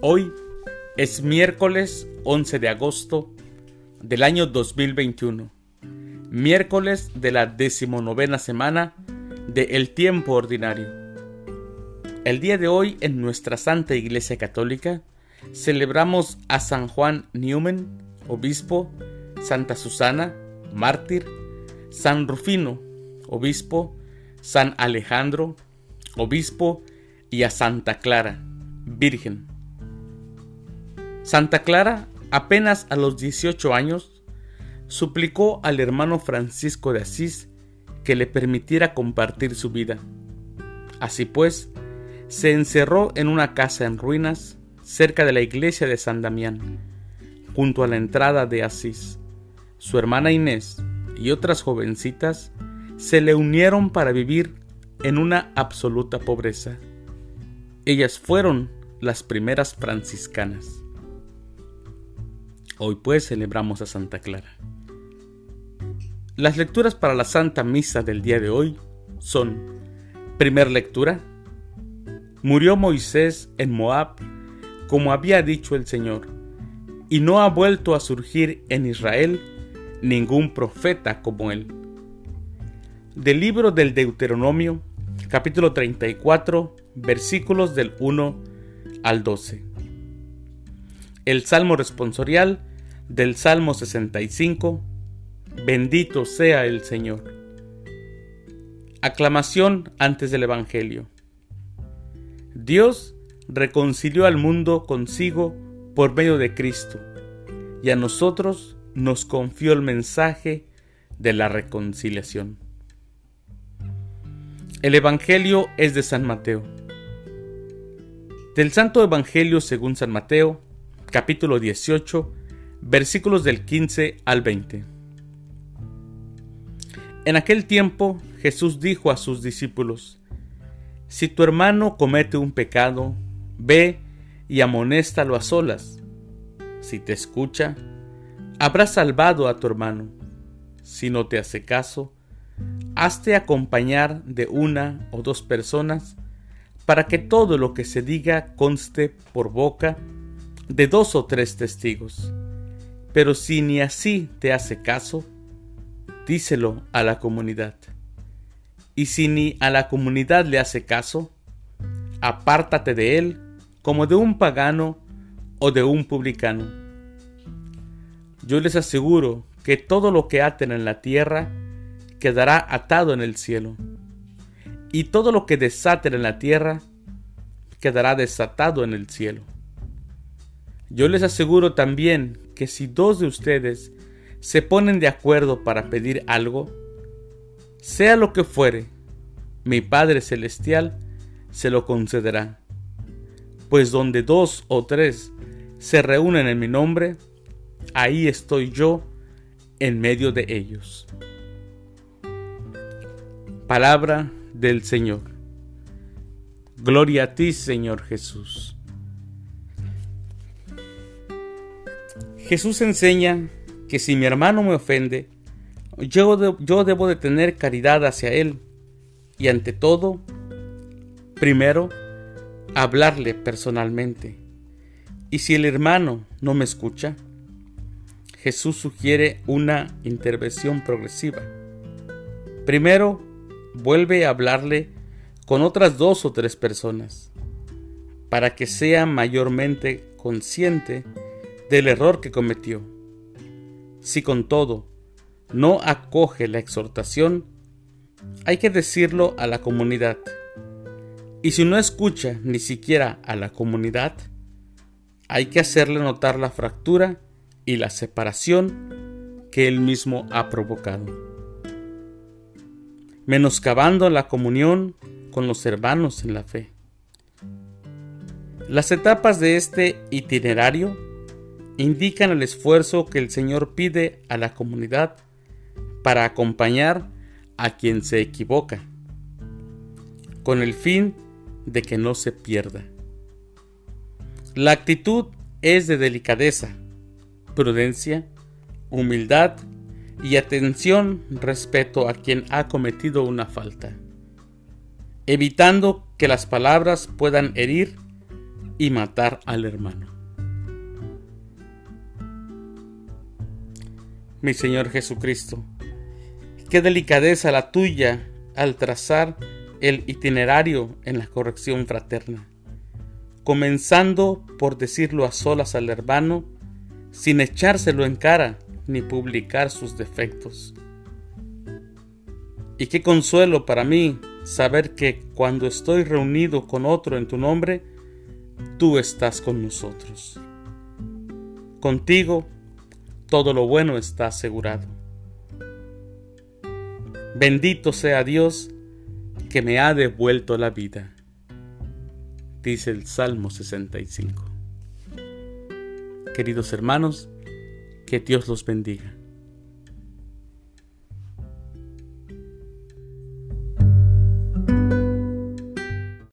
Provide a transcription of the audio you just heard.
Hoy es miércoles 11 de agosto del año 2021, miércoles de la decimonovena semana de El Tiempo Ordinario. El día de hoy en nuestra Santa Iglesia Católica celebramos a San Juan Newman, obispo, Santa Susana, mártir, San Rufino, obispo, San Alejandro, obispo, y a Santa Clara, virgen. Santa Clara, apenas a los 18 años, suplicó al hermano Francisco de Asís que le permitiera compartir su vida. Así pues, se encerró en una casa en ruinas cerca de la iglesia de San Damián, junto a la entrada de Asís. Su hermana Inés y otras jovencitas se le unieron para vivir en una absoluta pobreza. Ellas fueron las primeras franciscanas. Hoy pues celebramos a Santa Clara. Las lecturas para la Santa Misa del día de hoy son, primer lectura, murió Moisés en Moab como había dicho el Señor, y no ha vuelto a surgir en Israel ningún profeta como él. Del libro del Deuteronomio, capítulo 34, versículos del 1 al 12. El Salmo responsorial del Salmo 65, Bendito sea el Señor. Aclamación antes del Evangelio. Dios reconcilió al mundo consigo por medio de Cristo, y a nosotros nos confió el mensaje de la reconciliación. El Evangelio es de San Mateo. Del Santo Evangelio según San Mateo, capítulo 18, versículos del 15 al 20. En aquel tiempo Jesús dijo a sus discípulos, Si tu hermano comete un pecado, ve y amonéstalo a solas. Si te escucha, habrás salvado a tu hermano. Si no te hace caso, hazte acompañar de una o dos personas para que todo lo que se diga conste por boca de dos o tres testigos. Pero si ni así te hace caso, díselo a la comunidad. Y si ni a la comunidad le hace caso, apártate de él como de un pagano o de un publicano. Yo les aseguro que todo lo que aten en la tierra quedará atado en el cielo, y todo lo que desaten en la tierra quedará desatado en el cielo. Yo les aseguro también que si dos de ustedes se ponen de acuerdo para pedir algo, sea lo que fuere, mi Padre Celestial se lo concederá. Pues donde dos o tres se reúnen en mi nombre, ahí estoy yo en medio de ellos. Palabra del Señor. Gloria a ti, Señor Jesús. Jesús enseña que si mi hermano me ofende, yo, debo de tener caridad hacia él y ante todo, primero, hablarle personalmente. Y si el hermano no me escucha, Jesús sugiere una intervención progresiva. Primero, vuelve a hablarle con otras dos o tres personas, para que sea mayormente consciente del error que cometió. Si con todo no acoge la exhortación, hay que decirlo a la comunidad. Y si no escucha ni siquiera a la comunidad, hay que hacerle notar la fractura y la separación que él mismo ha provocado. Menoscabando la comunión con los hermanos en la fe. Las etapas de este itinerario indican el esfuerzo que el Señor pide a la comunidad para acompañar a quien se equivoca, con el fin de que no se pierda. La actitud es de delicadeza, prudencia, humildad y atención respecto a quien ha cometido una falta, evitando que las palabras puedan herir y matar al hermano. Mi Señor Jesucristo, qué delicadeza la tuya al trazar el itinerario en la corrección fraterna, comenzando por decirlo a solas al hermano, sin echárselo en cara ni publicar sus defectos. Y qué consuelo para mí saber que cuando estoy reunido con otro en tu nombre, tú estás con nosotros. Contigo todo lo bueno está asegurado. Bendito sea Dios que me ha devuelto la vida, dice el Salmo 65. Queridos hermanos, que Dios los bendiga.